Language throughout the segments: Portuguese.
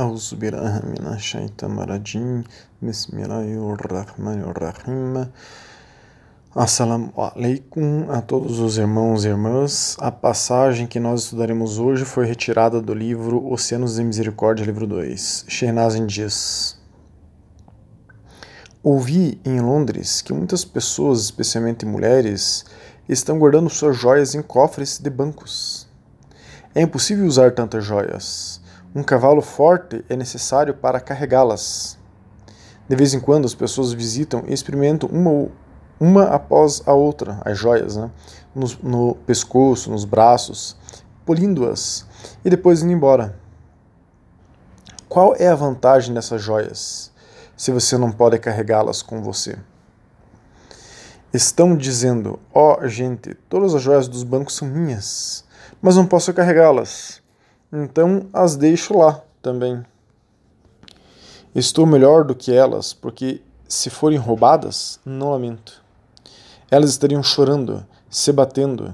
أعوذ بالله من الشيطان الرجيم بسم الله الرحمن الرحيم Assalamu alaikum a todos os irmãos e irmãs. A passagem que nós estudaremos hoje foi retirada do livro Oceanos de Misericórdia, livro 2. Shernazin diz: Ouvi em Londres que muitas pessoas, especialmente mulheres, estão guardando suas joias em cofres de bancos. É impossível usar tantas joias. um cavalo forte é necessário para carregá-las. De vez em quando as pessoas visitam e experimentam uma, uma após a outra as joias, né? no, no pescoço, nos braços, polindo-as e depois indo embora. Qual é a vantagem dessas joias se você não pode carregá-las com você? Estão dizendo: Ó oh, gente, todas as joias dos bancos são minhas, mas não posso carregá-las. Então as deixo lá também. Estou melhor do que elas, porque se forem roubadas, não lamento. Elas estariam chorando, se batendo.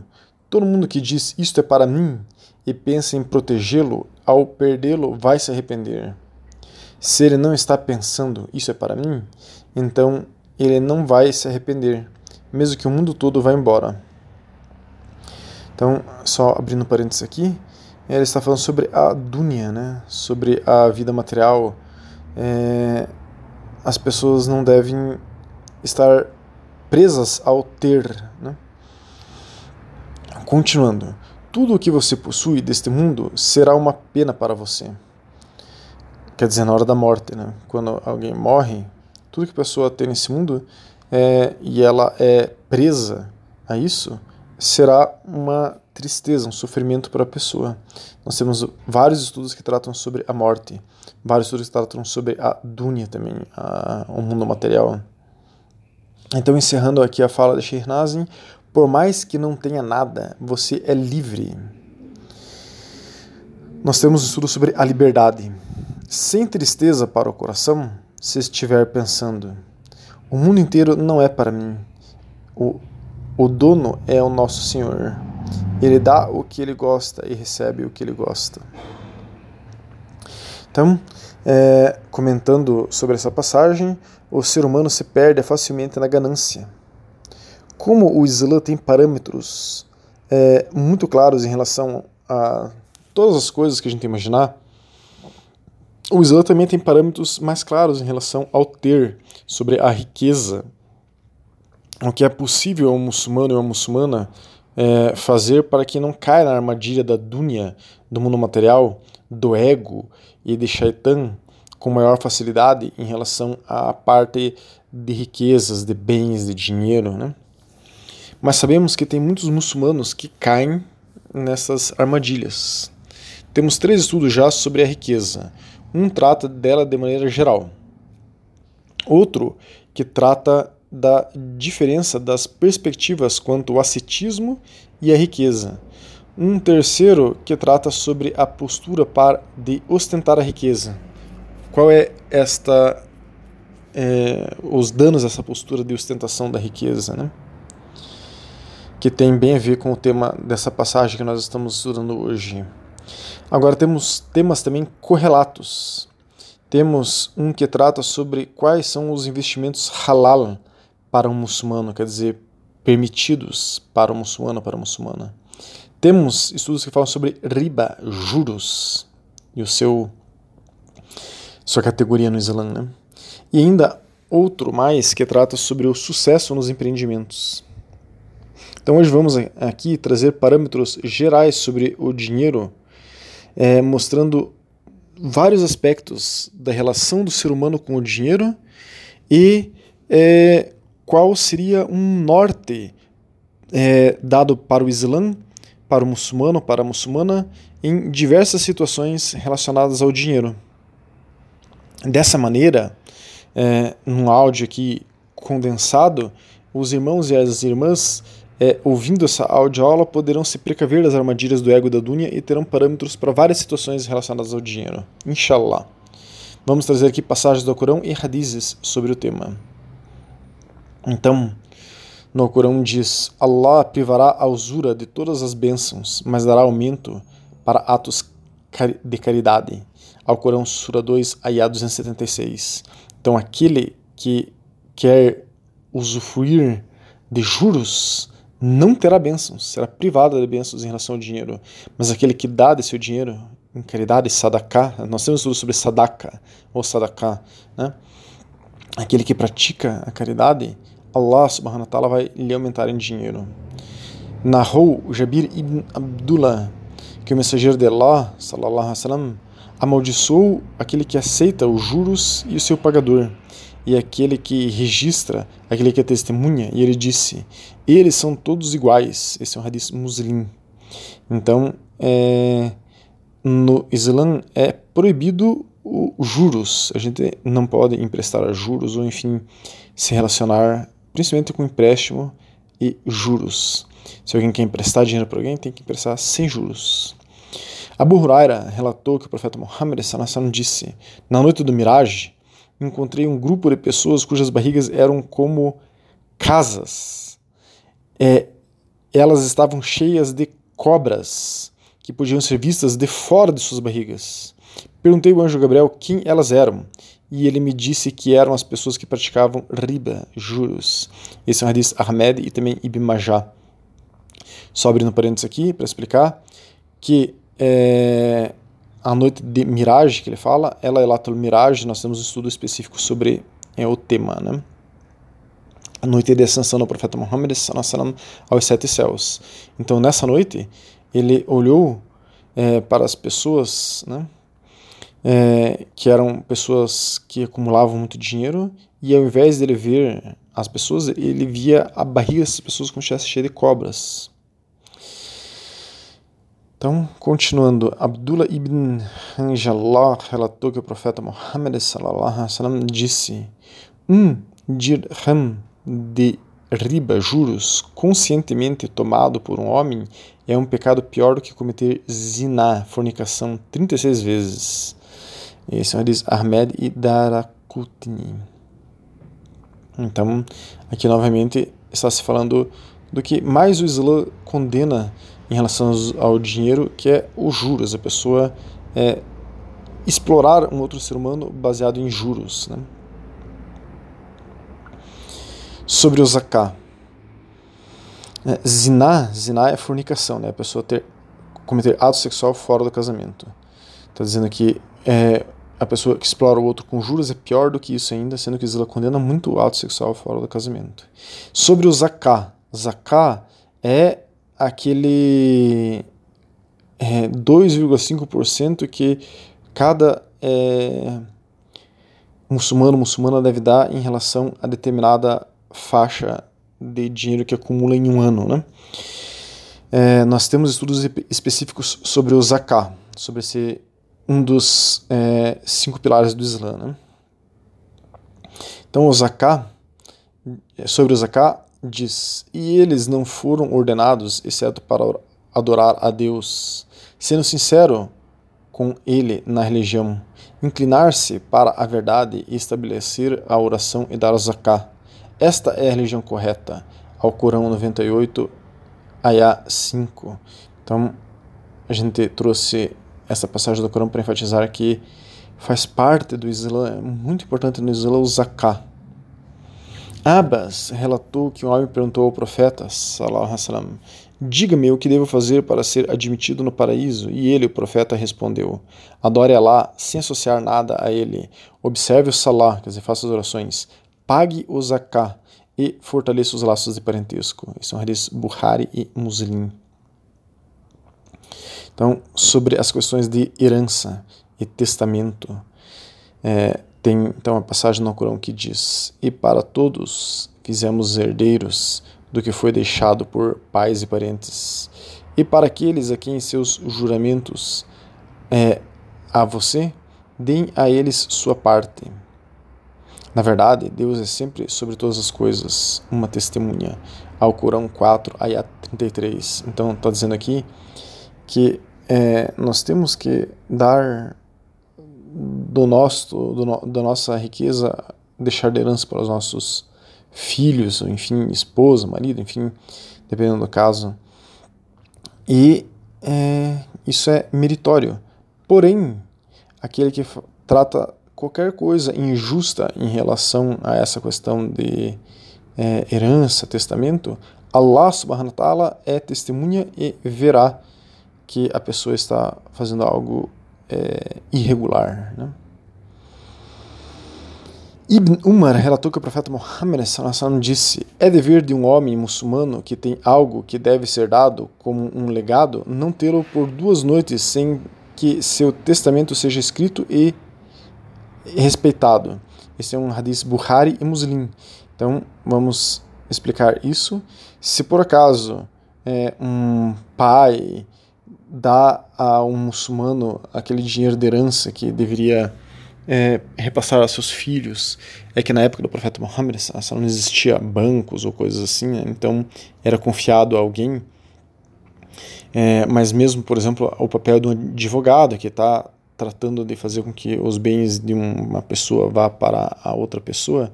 Todo mundo que diz isto é para mim e pensa em protegê-lo, ao perdê-lo, vai se arrepender. Se ele não está pensando isso é para mim, então ele não vai se arrepender mesmo que o mundo todo vá embora. Então, só abrindo parênteses aqui, ele está falando sobre a dunya, né? sobre a vida material. É, as pessoas não devem estar presas ao ter. Né? Continuando, tudo o que você possui deste mundo será uma pena para você. Quer dizer, na hora da morte, né? quando alguém morre, tudo que a pessoa tem nesse mundo é, e ela é presa a isso, será uma tristeza, um sofrimento para a pessoa. Nós temos vários estudos que tratam sobre a morte, vários estudos que tratam sobre a dunya também, a, o mundo material. Então, encerrando aqui a fala de Shernazin, por mais que não tenha nada, você é livre. Nós temos um estudo sobre a liberdade. Sem tristeza para o coração, se estiver pensando, o mundo inteiro não é para mim. O, o dono é o nosso Senhor. Ele dá o que ele gosta e recebe o que ele gosta. Então, é, comentando sobre essa passagem, o ser humano se perde facilmente na ganância. Como o Islã tem parâmetros é, muito claros em relação a todas as coisas que a gente imaginar, o Islã também tem parâmetros mais claros em relação ao ter, sobre a riqueza, o que é possível a um muçulmano e uma muçulmana é, fazer para que não caia na armadilha da dunya, do mundo material, do ego e de shaitan com maior facilidade em relação à parte de riquezas, de bens, de dinheiro, né? Mas sabemos que tem muitos muçulmanos que caem nessas armadilhas. Temos três estudos já sobre a riqueza. Um trata dela de maneira geral. Outro que trata da diferença das perspectivas quanto ao ascetismo e a riqueza. Um terceiro que trata sobre a postura para de ostentar a riqueza. Qual é esta é, os danos dessa postura de ostentação da riqueza, né? Que tem bem a ver com o tema dessa passagem que nós estamos estudando hoje. Agora temos temas também correlatos. Temos um que trata sobre quais são os investimentos halal para um muçulmano, quer dizer, permitidos para um muçulmano para a muçulmana. Temos estudos que falam sobre riba, juros, e o seu sua categoria no Islã, né? E ainda outro mais que trata sobre o sucesso nos empreendimentos. Então hoje vamos aqui trazer parâmetros gerais sobre o dinheiro é, mostrando vários aspectos da relação do ser humano com o dinheiro e é, qual seria um norte é, dado para o Islã, para o muçulmano, para a muçulmana, em diversas situações relacionadas ao dinheiro. Dessa maneira, é, num áudio aqui condensado, os irmãos e as irmãs é, ouvindo essa audioaula, poderão se precaver das armadilhas do ego da dunya e terão parâmetros para várias situações relacionadas ao dinheiro. Inshallah. Vamos trazer aqui passagens do Corão e hadizes sobre o tema. Então, no Corão diz: Allah privará a usura de todas as bênçãos, mas dará aumento para atos de caridade. Ao Corão, Sura 2, Ayah 276. Então, aquele que quer usufruir de juros não terá bênçãos, será privado de bênçãos em relação ao dinheiro. Mas aquele que dá de seu dinheiro em caridade, sadaká, nós temos tudo sobre sadaka ou sadaká, né? Aquele que pratica a caridade, Allah subhanahu wa ta'ala vai lhe aumentar em dinheiro. Narrou Jabir ibn Abdullah que o mensageiro de Allah, sallallahu alaihi wasallam, amaldiçoou aquele que aceita os juros e o seu pagador, e aquele que registra, aquele que é testemunha, e ele disse: Eles são todos iguais. Esse é um hadith muslim. Então, é, no Islã é proibido os juros. A gente não pode emprestar juros ou, enfim, se relacionar, principalmente com empréstimo e juros. Se alguém quer emprestar dinheiro para alguém, tem que emprestar sem juros. Abu Huraira relatou que o profeta Muhammad disse: Na noite do Mirage, encontrei um grupo de pessoas cujas barrigas eram como casas. É, elas estavam cheias de cobras que podiam ser vistas de fora de suas barrigas. Perguntei ao anjo Gabriel quem elas eram, e ele me disse que eram as pessoas que praticavam riba, juros. Esse é um hadith Ahmed e também Ibn Majah. Só abrindo parênteses aqui para explicar que é, a noite de Mirage, que ele fala, ela é Latul Mirage, nós temos um estudo específico sobre é, o tema, né? A noite de ascensão do profeta Muhammad aos sete céus. Então, nessa noite, ele olhou é, para as pessoas, né? É, que eram pessoas que acumulavam muito dinheiro, e ao invés de ele ver as pessoas, ele via a barriga dessas pessoas como se estivesse cheia de cobras. Então, continuando, Abdullah ibn Hanjallah relatou que o profeta Muhammad sallam, disse: Um dirham de riba, juros, conscientemente tomado por um homem é um pecado pior do que cometer zina, fornicação, 36 vezes. O diz Ahmed e Darakutni. Então, aqui novamente está se falando do que mais o Islã condena em relação ao dinheiro, que é os juros, a pessoa é, explorar um outro ser humano baseado em juros. Né? Sobre o zaká. É, ziná, ziná é fornicação, né? a pessoa ter, cometer ato sexual fora do casamento. Está dizendo que é, a pessoa que explora o outro com juros é pior do que isso ainda, sendo que Israel condena muito o ato sexual fora do casamento. Sobre o zaká. Zaká é aquele é, 2,5% que cada é, muçulmano muçulmana deve dar em relação a determinada faixa de dinheiro que acumula em um ano. Né? É, nós temos estudos específicos sobre o zakat, sobre esse um dos é, cinco pilares do Islã. Né? Então, o zakat, sobre o zakat, diz: E eles não foram ordenados, exceto para adorar a Deus, sendo sincero com Ele na religião, inclinar-se para a verdade e estabelecer a oração e dar o zakat. Esta é a religião correta. Ao Corão 98, Ayah 5. Então, a gente trouxe essa passagem do Corão para enfatizar que faz parte do Islã, é muito importante no Islã o zakat Abbas relatou que um homem perguntou ao profeta, sallam, diga-me o que devo fazer para ser admitido no paraíso. E ele, o profeta, respondeu, adore Allah sem associar nada a ele, observe o salah, quer dizer, faça as orações, pague o zakah e fortaleça os laços de parentesco. Isso é um hadith Bukhari e Muslim. Então, sobre as questões de herança e testamento, é, tem então a passagem no Corão que diz: E para todos fizemos herdeiros do que foi deixado por pais e parentes, e para aqueles a quem seus juramentos é, a você, deem a eles sua parte. Na verdade, Deus é sempre sobre todas as coisas uma testemunha. Ao Corão 4, ayat 33. Então, está dizendo aqui que é, nós temos que dar do nosso, do, da nossa riqueza, deixar de herança para os nossos filhos, enfim, esposa, marido, enfim, dependendo do caso. E é, isso é meritório. Porém, aquele que trata qualquer coisa injusta em relação a essa questão de é, herança, testamento, Allah subhanahu wa ta'ala é testemunha e verá que a pessoa está fazendo algo é, irregular. Né? Ibn Umar relatou que o profeta Muhammad disse: É dever de um homem muçulmano que tem algo que deve ser dado como um legado não tê-lo por duas noites sem que seu testamento seja escrito e respeitado. Esse é um hadith Bukhari e Muslim. Então vamos explicar isso. Se por acaso é, um pai dá a um muçulmano aquele dinheiro de herança que deveria é, repassar a seus filhos, é que na época do profeta Muhammad não existia bancos ou coisas assim, né? então era confiado a alguém. É, mas mesmo, por exemplo, o papel um advogado que está tratando de fazer com que os bens de uma pessoa vá para a outra pessoa,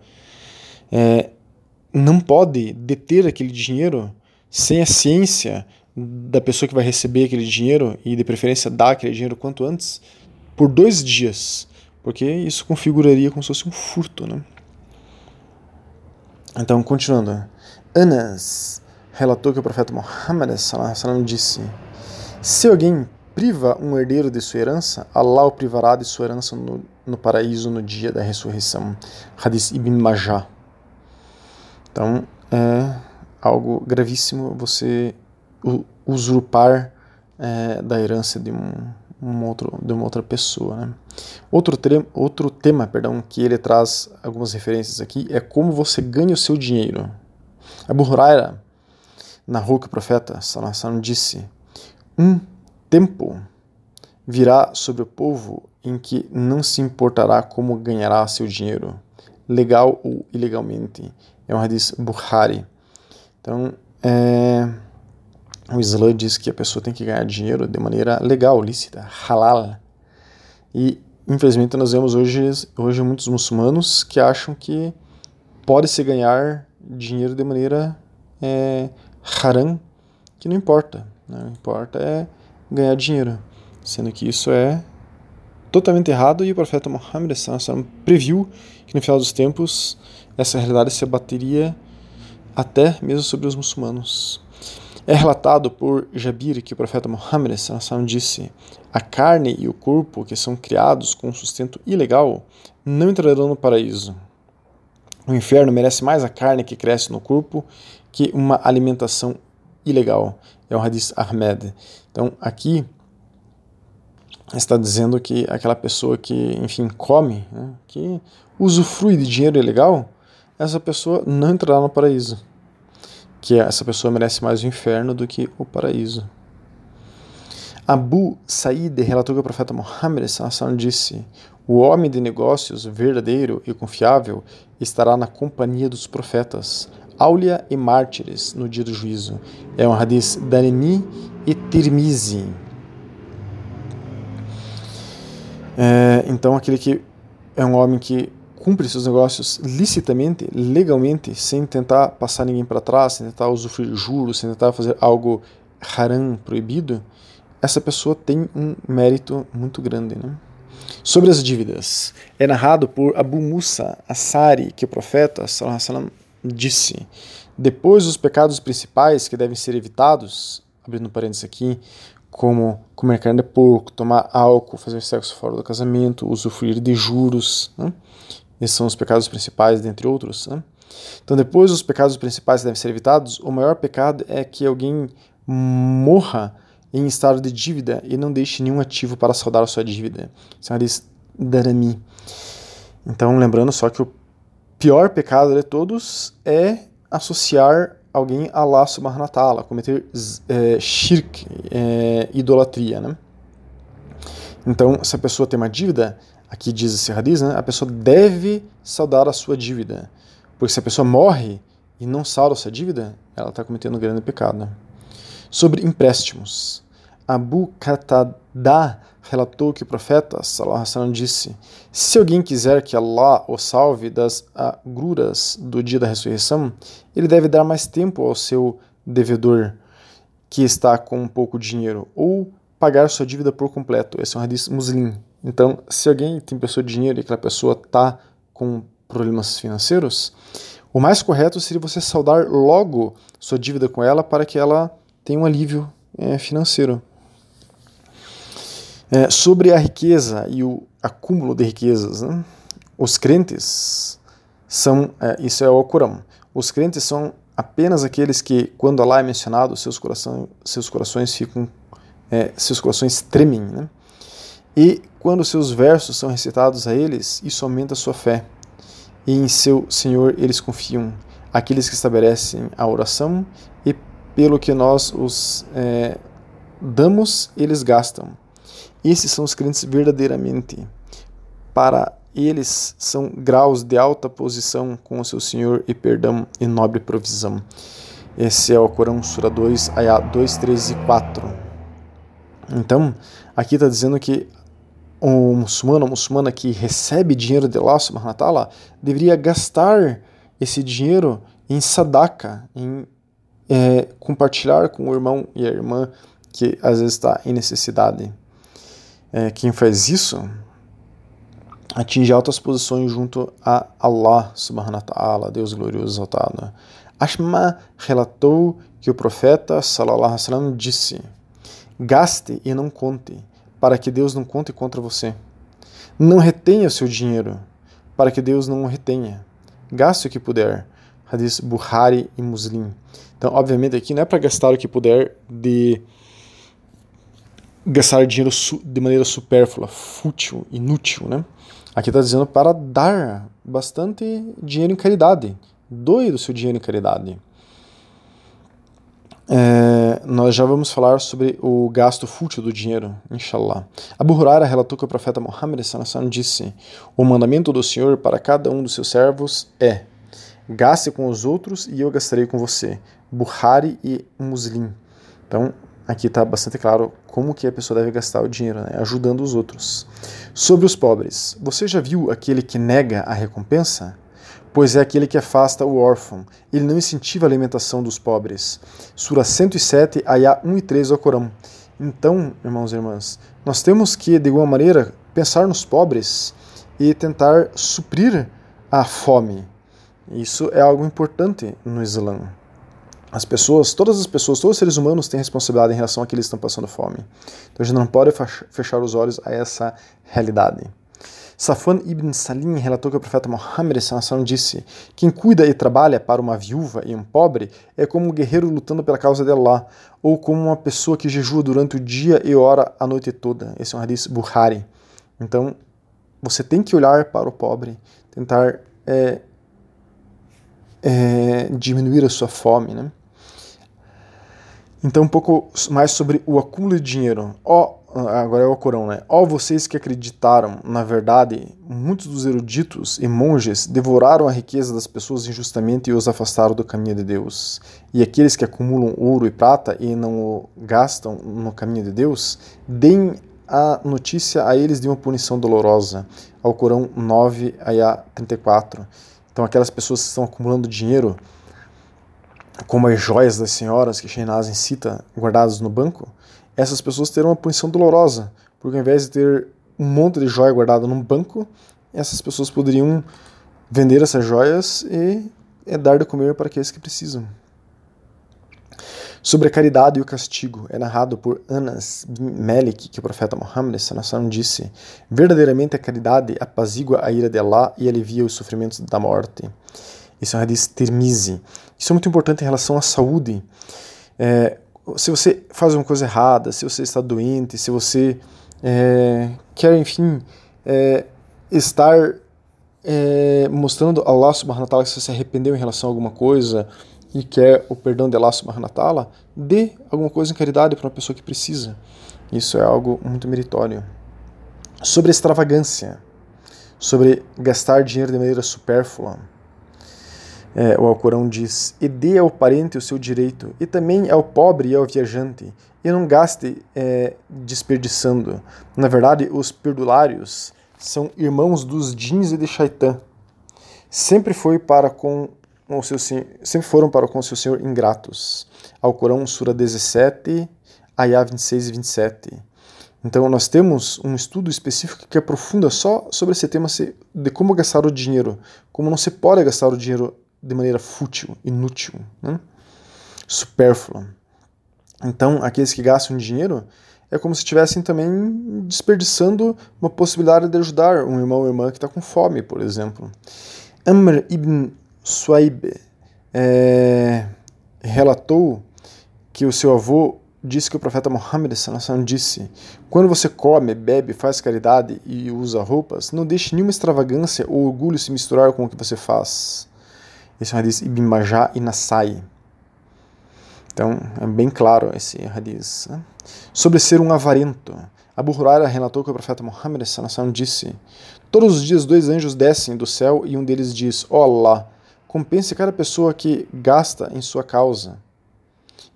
é, não pode deter aquele dinheiro sem a ciência da pessoa que vai receber aquele dinheiro e de preferência dar aquele dinheiro quanto antes por dois dias, porque isso configuraria como se fosse um furto, né? Então, continuando, Anas relatou que o profeta Muhammad disse: Se alguém priva um herdeiro de sua herança, Allah o privará de sua herança no, no paraíso no dia da ressurreição. Hadith Ibn Majah. Então, é algo gravíssimo você usurpar é, da herança de, um, um, outro, de uma outra pessoa. Né? Outro, outro tema perdão, que ele traz algumas referências aqui é como você ganha o seu dinheiro. Abu Huraira narrou que o profeta Sallallahu disse: Um tempo virá sobre o povo em que não se importará como ganhará seu dinheiro, legal ou ilegalmente. É um hadith Bukhari. Então, é, o Islã diz que a pessoa tem que ganhar dinheiro de maneira legal, lícita, halal. E, infelizmente, nós vemos hoje, hoje muitos muçulmanos que acham que pode-se ganhar dinheiro de maneira é, haram, que não importa. Né? Não importa é ganhar dinheiro, sendo que isso é totalmente errado e o profeta Muhammad previu que no final dos tempos essa realidade se abateria até mesmo sobre os muçulmanos. É relatado por Jabir que o profeta Muhammad disse: A carne e o corpo que são criados com sustento ilegal não entrarão no paraíso. O inferno merece mais a carne que cresce no corpo que uma alimentação ilegal. É o hadith Ahmed. Então, aqui está dizendo que aquela pessoa que, enfim, come, né, que usufrui de dinheiro ilegal, essa pessoa não entrará no paraíso que essa pessoa merece mais o inferno do que o paraíso. Abu Said relatou que o profeta Muhammad disse: O homem de negócios verdadeiro e confiável estará na companhia dos profetas, áulia e mártires no dia do juízo. É um hadith Darimi e Tirmizi. É, então, aquele que é um homem que cumpre seus negócios licitamente, legalmente, sem tentar passar ninguém para trás, sem tentar usufruir juros, sem tentar fazer algo haram, proibido, essa pessoa tem um mérito muito grande. Né? Sobre as dívidas, é narrado por Abu Musa Asari que o profeta sallam, disse: depois dos pecados principais que devem ser evitados, abrindo parênteses aqui, como comer carne de porco, tomar álcool, fazer sexo fora do casamento, usufruir de juros, né? Esses são os pecados principais, dentre outros. Né? Então, depois dos pecados principais que devem ser evitados, o maior pecado é que alguém morra em estado de dívida e não deixe nenhum ativo para saldar a sua dívida. Isso é uma darami. Então, lembrando só que o pior pecado de todos é associar alguém a Allah subhanahu cometer é, shirk, é, idolatria. Né? Então, se a pessoa tem uma dívida, aqui diz esse hadith, né, a pessoa deve saldar a sua dívida. Porque se a pessoa morre e não salda a sua dívida, ela está cometendo um grande pecado. Sobre empréstimos. Abu Qatada relatou que o profeta sallallahu disse: Se alguém quiser que Allah o salve das agruras do dia da ressurreição, ele deve dar mais tempo ao seu devedor que está com pouco dinheiro, ou pagar sua dívida por completo. Esse é um hadith muslim. Então, se alguém tem pessoa de dinheiro e aquela pessoa está com problemas financeiros, o mais correto seria você saldar logo sua dívida com ela para que ela tenha um alívio é, financeiro. É, sobre a riqueza e o acúmulo de riquezas, né? os crentes são, é, isso é o Corão, os crentes são apenas aqueles que, quando Allah é mencionado, seus, coração, seus corações ficam, é, seus corações tremem, né? E quando seus versos são recitados a eles, isso aumenta sua fé. E em seu Senhor eles confiam, aqueles que estabelecem a oração e pelo que nós os é, damos, eles gastam. Esses são os crentes verdadeiramente. Para eles são graus de alta posição com o seu Senhor e perdão e nobre provisão. Esse é o Corão Sura 2, Ayah 2, 3 e 4. Então, aqui está dizendo que o muçulmano, a muçulmana que recebe dinheiro de Allah subhanahu wa deveria gastar esse dinheiro em sadaka, em é, compartilhar com o irmão e a irmã que às vezes está em necessidade. É, quem faz isso atinge altas posições junto a Allah subhanahu wa ta'ala, Deus glorioso exaltado. Ashma relatou que o profeta sallallahu alaihi wasallam disse: Gaste e não conte, para que Deus não conte contra você. Não retenha o seu dinheiro, para que Deus não o retenha. Gaste o que puder. Hadith Buhari e Muslim. Então, obviamente, aqui não é para gastar o que puder de gastar dinheiro de maneira supérflua, fútil, inútil, né? Aqui está dizendo para dar bastante dinheiro em caridade. Doe do seu dinheiro em caridade. É, nós já vamos falar sobre o gasto fútil do dinheiro, inshallah. Abu Huraira relatou que o profeta Muhammad disse: O mandamento do Senhor para cada um dos seus servos é: gaste com os outros e eu gastarei com você. Buhari e Muslim. Então, aqui está bastante claro como que a pessoa deve gastar o dinheiro, né? ajudando os outros. Sobre os pobres, você já viu aquele que nega a recompensa? Pois é aquele que afasta o órfão, ele não incentiva a alimentação dos pobres. Sura 107, Ayah 1 e 3 do Corão. Então, irmãos e irmãs, nós temos que, de alguma maneira, pensar nos pobres e tentar suprir a fome. Isso é algo importante no Islã. As pessoas, todas as pessoas, todos os seres humanos têm responsabilidade em relação àqueles que estão passando fome. Então a gente não pode fechar os olhos a essa realidade. Safwan ibn Salim relatou que o profeta Muhammad disse: Quem cuida e trabalha para uma viúva e um pobre é como um guerreiro lutando pela causa de Allah, ou como uma pessoa que jejua durante o dia e ora a noite toda. Esse é um hadith Bukhari. Então, você tem que olhar para o pobre, tentar é, é, diminuir a sua fome, né? Então, um pouco mais sobre o acúmulo de dinheiro. Ó, agora é o Corão, né? Ó, vocês que acreditaram, na verdade, muitos dos eruditos e monges devoraram a riqueza das pessoas injustamente e os afastaram do caminho de Deus. E aqueles que acumulam ouro e prata e não o gastam no caminho de Deus, deem a notícia a eles de uma punição dolorosa. Ao Corão 9, ayah 34. Então, aquelas pessoas que estão acumulando dinheiro como as joias das senhoras que Shehnazin cita guardadas no banco, essas pessoas terão uma punição dolorosa, porque ao invés de ter um monte de joia guardada num banco, essas pessoas poderiam vender essas joias e dar de comer para aqueles que precisam. Sobre a caridade e o castigo, é narrado por Anas bin Malik que o profeta Muhammad disse: Verdadeiramente a caridade apazigua a ira de Allah e alivia os sofrimentos da morte. Isso é um hadith Tirmizi. Isso é muito importante em relação à saúde. É, se você faz uma coisa errada, se você está doente, se você é, quer, enfim, é, estar é, mostrando a Allah subhanahu wa ta'ala que você se arrependeu em relação a alguma coisa e quer o perdão de Allah subhanahu wa ta'ala, dê alguma coisa em caridade para uma pessoa que precisa. Isso é algo muito meritório. Sobre extravagância, sobre gastar dinheiro de maneira supérflua é, o Alcorão diz: E dê ao parente o seu direito, e também ao pobre e ao viajante, e não gaste é, desperdiçando. Na verdade, os perdulários são irmãos dos jeans e de Shaitan. Sempre foi para com o seu sempre foram para com o seu Senhor ingratos. Alcorão, Sura 17, Ayah 26 e 27. Então, nós temos um estudo específico que aprofunda só sobre esse tema de como gastar o dinheiro, como não se pode gastar o dinheiro de maneira fútil, inútil, né? supérflua. Então, aqueles que gastam dinheiro é como se estivessem também desperdiçando uma possibilidade de ajudar um irmão ou irmã que está com fome, por exemplo. Amr ibn Suaib é, relatou que o seu avô disse que o profeta Muhammad disse: Quando você come, bebe, faz caridade e usa roupas, não deixe nenhuma extravagância ou orgulho se misturar com o que você faz. Esse é um Ibn Majah e Nasai. Então, é bem claro esse hadith. Né? Sobre ser um avarento. Abu Huraira relatou que o profeta Muhammad disse: Todos os dias dois anjos descem do céu e um deles diz: Ó oh Allah, compense cada pessoa que gasta em sua causa.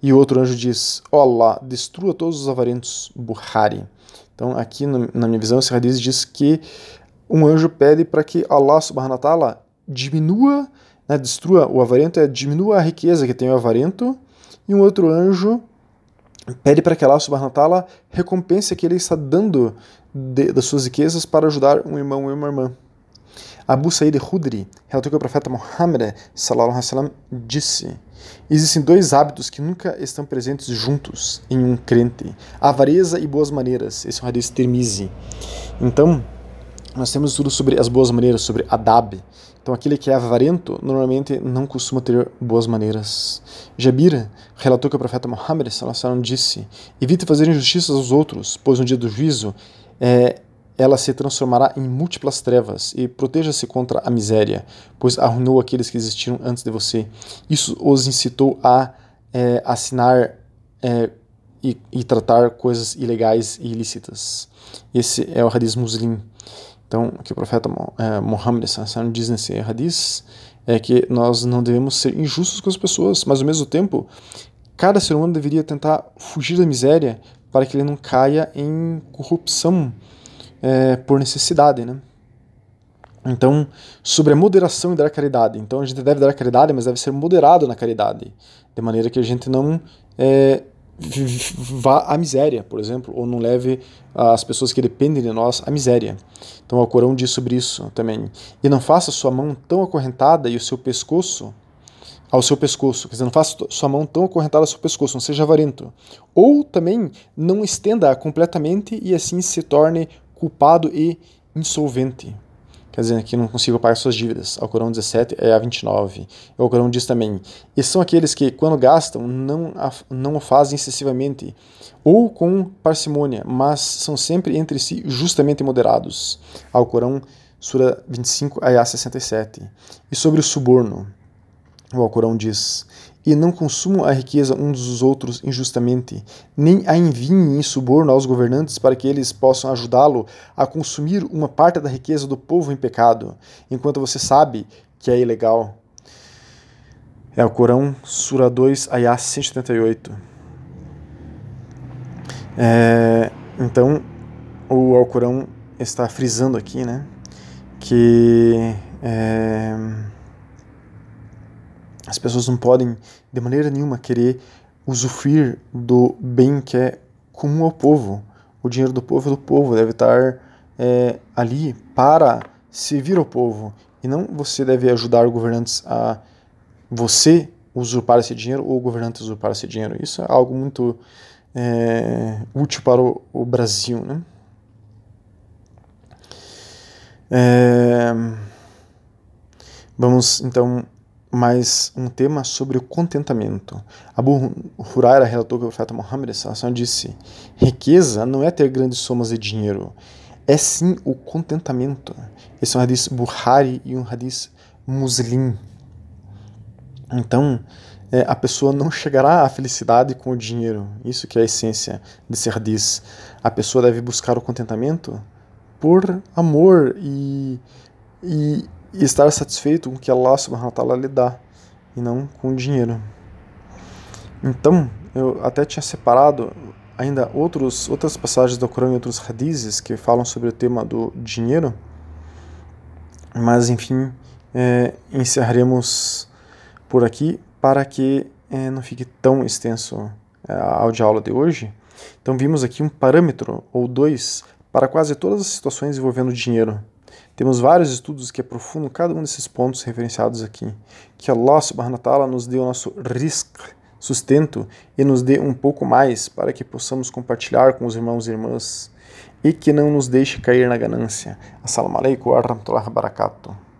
E o outro anjo diz: Ó oh Allah, destrua todos os avarentos. Bukhari. Então, aqui na minha visão, esse hadith diz que um anjo pede para que Allah subhanahu wa ta'ala diminua, né, destrua o avarento, é diminua a riqueza que tem o avarento, e um outro anjo pede para que Allah subhanahu wa ta'ala recompense que ele está dando de, das suas riquezas para ajudar um irmão ou uma irmã. Abu Sa'id Khudri relatou que o profeta Muhammad sallallahu alaihi wasallam disse: Existem dois hábitos que nunca estão presentes juntos em um crente: avareza e boas maneiras. Esse é um hadith termizi. Então, nós temos tudo sobre as boas maneiras, sobre adab. Então, aquele que é avarento normalmente não costuma ter boas maneiras. Jabir relatou que o profeta Muhammad disse: Evite fazer injustiças aos outros, pois no dia do juízo é, ela se transformará em múltiplas trevas, e proteja-se contra a miséria, pois arruinou aqueles que existiram antes de você. Isso os incitou a é, assinar é, e, e, tratar coisas ilegais e ilícitas. Esse é o hadith muslim. Então, o que o profeta é, Muhammad diz nesse hadith é que nós não devemos ser injustos com as pessoas, mas ao mesmo tempo, cada ser humano deveria tentar fugir da miséria para que ele não caia em corrupção é, por necessidade, né? Então, sobre a moderação e dar caridade. Então, a gente deve dar caridade, mas deve ser moderado na caridade, de maneira que a gente não é, vá à miséria, por exemplo, ou não leve as pessoas que dependem de nós à miséria. Então, o Corão diz sobre isso também. E não faça sua mão tão acorrentada e o seu pescoço ao seu pescoço, quer dizer, não faça sua mão tão acorrentada ao seu pescoço, não seja avarento. Ou também não estenda completamente e assim se torne culpado e insolvente. Quer dizer, que não consigo pagar suas dívidas. Alcorão 17 é a 29. O Alcorão diz também: E são aqueles que, quando gastam, não, não o fazem excessivamente ou com parcimônia, mas são sempre entre si justamente moderados. Alcorão, Sura 25, Ayah 67. E sobre o suborno, o Alcorão diz: e não consumam a riqueza uns dos outros injustamente, nem a enviem em suborno aos governantes para que eles possam ajudá-lo a consumir uma parte da riqueza do povo em pecado, enquanto você sabe que é ilegal. É o Corão, Sura 2, Ayah 178. É, então, o Alcorão está frisando aqui, né, que é, as pessoas não podem, de maneira nenhuma, querer usufruir do bem que é comum ao povo. O dinheiro do povo é do povo, deve estar é, ali para servir ao povo. E não você deve ajudar governantes a você usurpar esse dinheiro ou o governante usurpar esse dinheiro. Isso é algo muito é, útil para o, o Brasil. Né? É, vamos então mais um tema sobre o contentamento. Abu Huraira relatou que o profeta Muhammad disse: riqueza não é ter grandes somas de dinheiro, é sim o contentamento. Esse é um hadith Bukhari e um hadith Muslim. Então, é, a pessoa não chegará à felicidade com o dinheiro. Isso que é a essência desse hadith. A pessoa deve buscar o contentamento por amor e, e e estar satisfeito com o que Allah subhanahu wa ta'ala lhe dá e não com dinheiro. Então, eu até tinha separado ainda outros, outras passagens do Corão e outros hadizes que falam sobre o tema do dinheiro, mas enfim, é, encerraremos por aqui para que é, não fique tão extenso é, a aula de hoje. Então vimos aqui um parâmetro ou dois para quase todas as situações envolvendo dinheiro. Temos vários estudos que aprofundam cada um desses pontos referenciados aqui. Que Allah subhanahu wa ta'ala nos dê o nosso rizq, sustento, e nos dê um pouco mais para que possamos compartilhar com os irmãos e irmãs. E que não nos deixe cair na ganância. Assalamu alaikum wa rahmatullahi wa barakatuh.